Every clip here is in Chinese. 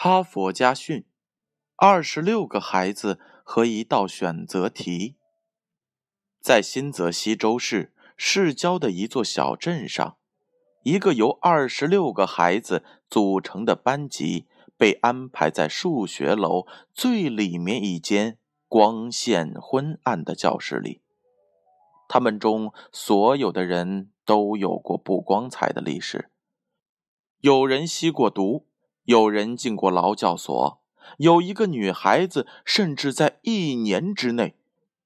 哈佛家训：二十六个孩子和一道选择题。在新泽西州市市郊的一座小镇上，一个由二十六个孩子组成的班级被安排在数学楼最里面一间光线昏暗的教室里。他们中所有的人都有过不光彩的历史，有人吸过毒。有人进过劳教所，有一个女孩子甚至在一年之内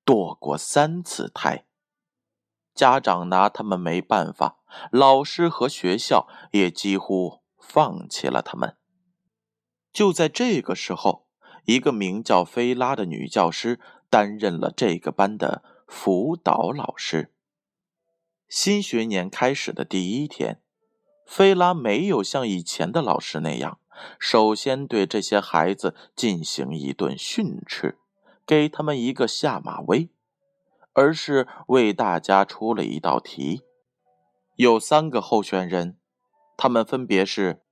堕过三次胎。家长拿他们没办法，老师和学校也几乎放弃了他们。就在这个时候，一个名叫菲拉的女教师担任了这个班的辅导老师。新学年开始的第一天，菲拉没有像以前的老师那样。首先对这些孩子进行一顿训斥，给他们一个下马威，而是为大家出了一道题。有三个候选人，他们分别是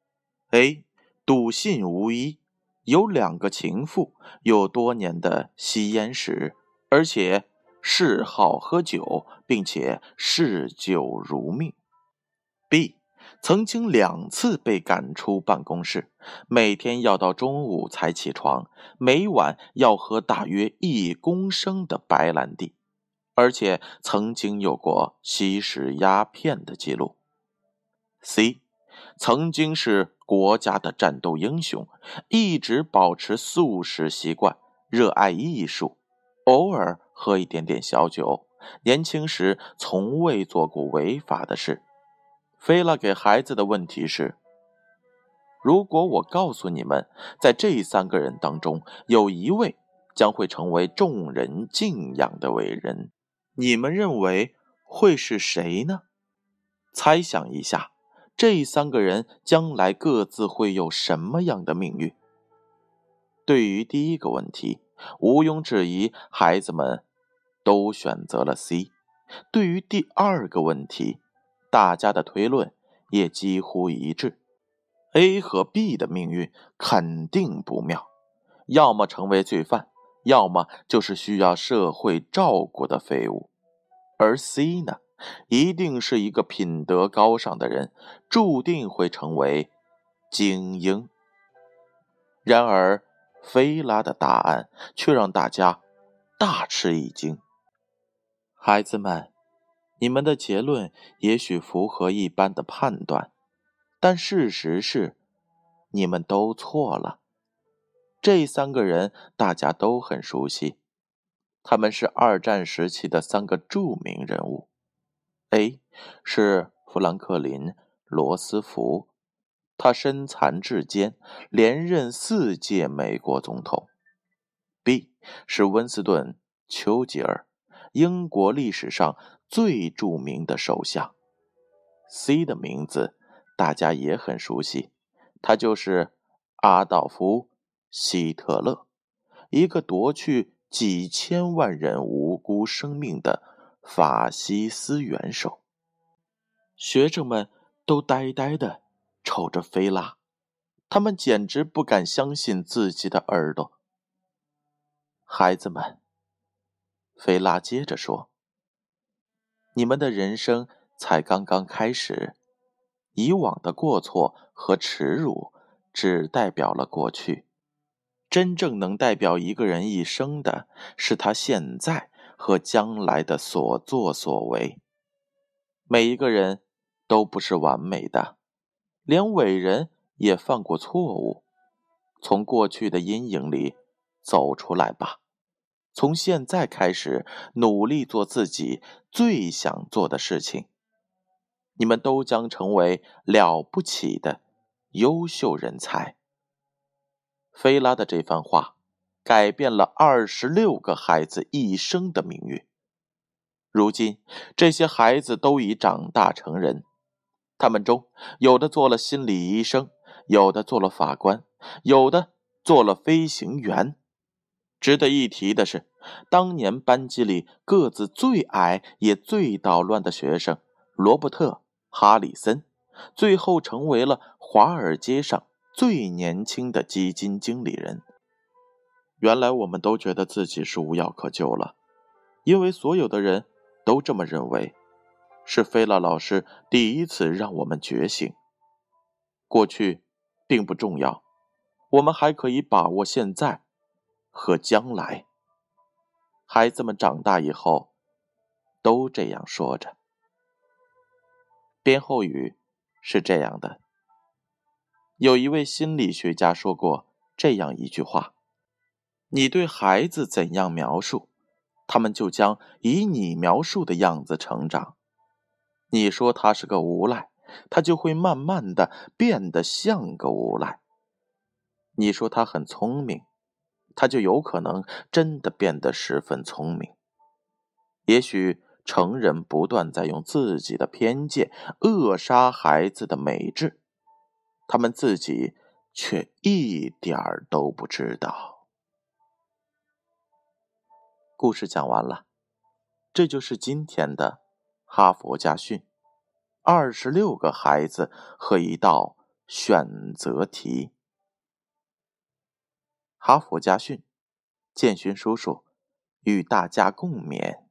：A. 笃信无疑，有两个情妇，有多年的吸烟史，而且嗜好喝酒，并且嗜酒如命；B. 曾经两次被赶出办公室，每天要到中午才起床，每晚要喝大约一公升的白兰地，而且曾经有过吸食鸦片的记录。C，曾经是国家的战斗英雄，一直保持素食习惯，热爱艺术，偶尔喝一点点小酒，年轻时从未做过违法的事。菲拉给孩子的问题是：如果我告诉你们，在这三个人当中有一位将会成为众人敬仰的伟人，你们认为会是谁呢？猜想一下，这三个人将来各自会有什么样的命运？对于第一个问题，毋庸置疑，孩子们都选择了 C。对于第二个问题，大家的推论也几乎一致，A 和 B 的命运肯定不妙，要么成为罪犯，要么就是需要社会照顾的废物。而 C 呢，一定是一个品德高尚的人，注定会成为精英。然而，菲拉的答案却让大家大吃一惊，孩子们。你们的结论也许符合一般的判断，但事实是，你们都错了。这三个人大家都很熟悉，他们是二战时期的三个著名人物。A 是富兰克林·罗斯福，他身残志坚，连任四届美国总统。B 是温斯顿·丘吉尔，英国历史上。最著名的首相，C 的名字大家也很熟悉，他就是阿道夫·希特勒，一个夺去几千万人无辜生命的法西斯元首。学生们都呆呆的瞅着菲拉，他们简直不敢相信自己的耳朵。孩子们，菲拉接着说。你们的人生才刚刚开始，以往的过错和耻辱只代表了过去，真正能代表一个人一生的是他现在和将来的所作所为。每一个人都不是完美的，连伟人也犯过错误。从过去的阴影里走出来吧。从现在开始，努力做自己最想做的事情。你们都将成为了不起的优秀人才。菲拉的这番话改变了二十六个孩子一生的命运。如今，这些孩子都已长大成人，他们中有的做了心理医生，有的做了法官，有的做了飞行员。值得一提的是，当年班级里个子最矮也最捣乱的学生罗伯特·哈里森，最后成为了华尔街上最年轻的基金经理人。原来我们都觉得自己是无药可救了，因为所有的人都这么认为。是菲拉老师第一次让我们觉醒。过去并不重要，我们还可以把握现在和将来。孩子们长大以后都这样说着。编后语是这样的：有一位心理学家说过这样一句话：“你对孩子怎样描述，他们就将以你描述的样子成长。”你说他是个无赖，他就会慢慢的变得像个无赖。你说他很聪明，他就有可能真的变得十分聪明。也许成人不断在用自己的偏见扼杀孩子的美智，他们自己却一点儿都不知道。故事讲完了，这就是今天的。哈佛家训：二十六个孩子和一道选择题。哈佛家训，建勋叔叔与大家共勉。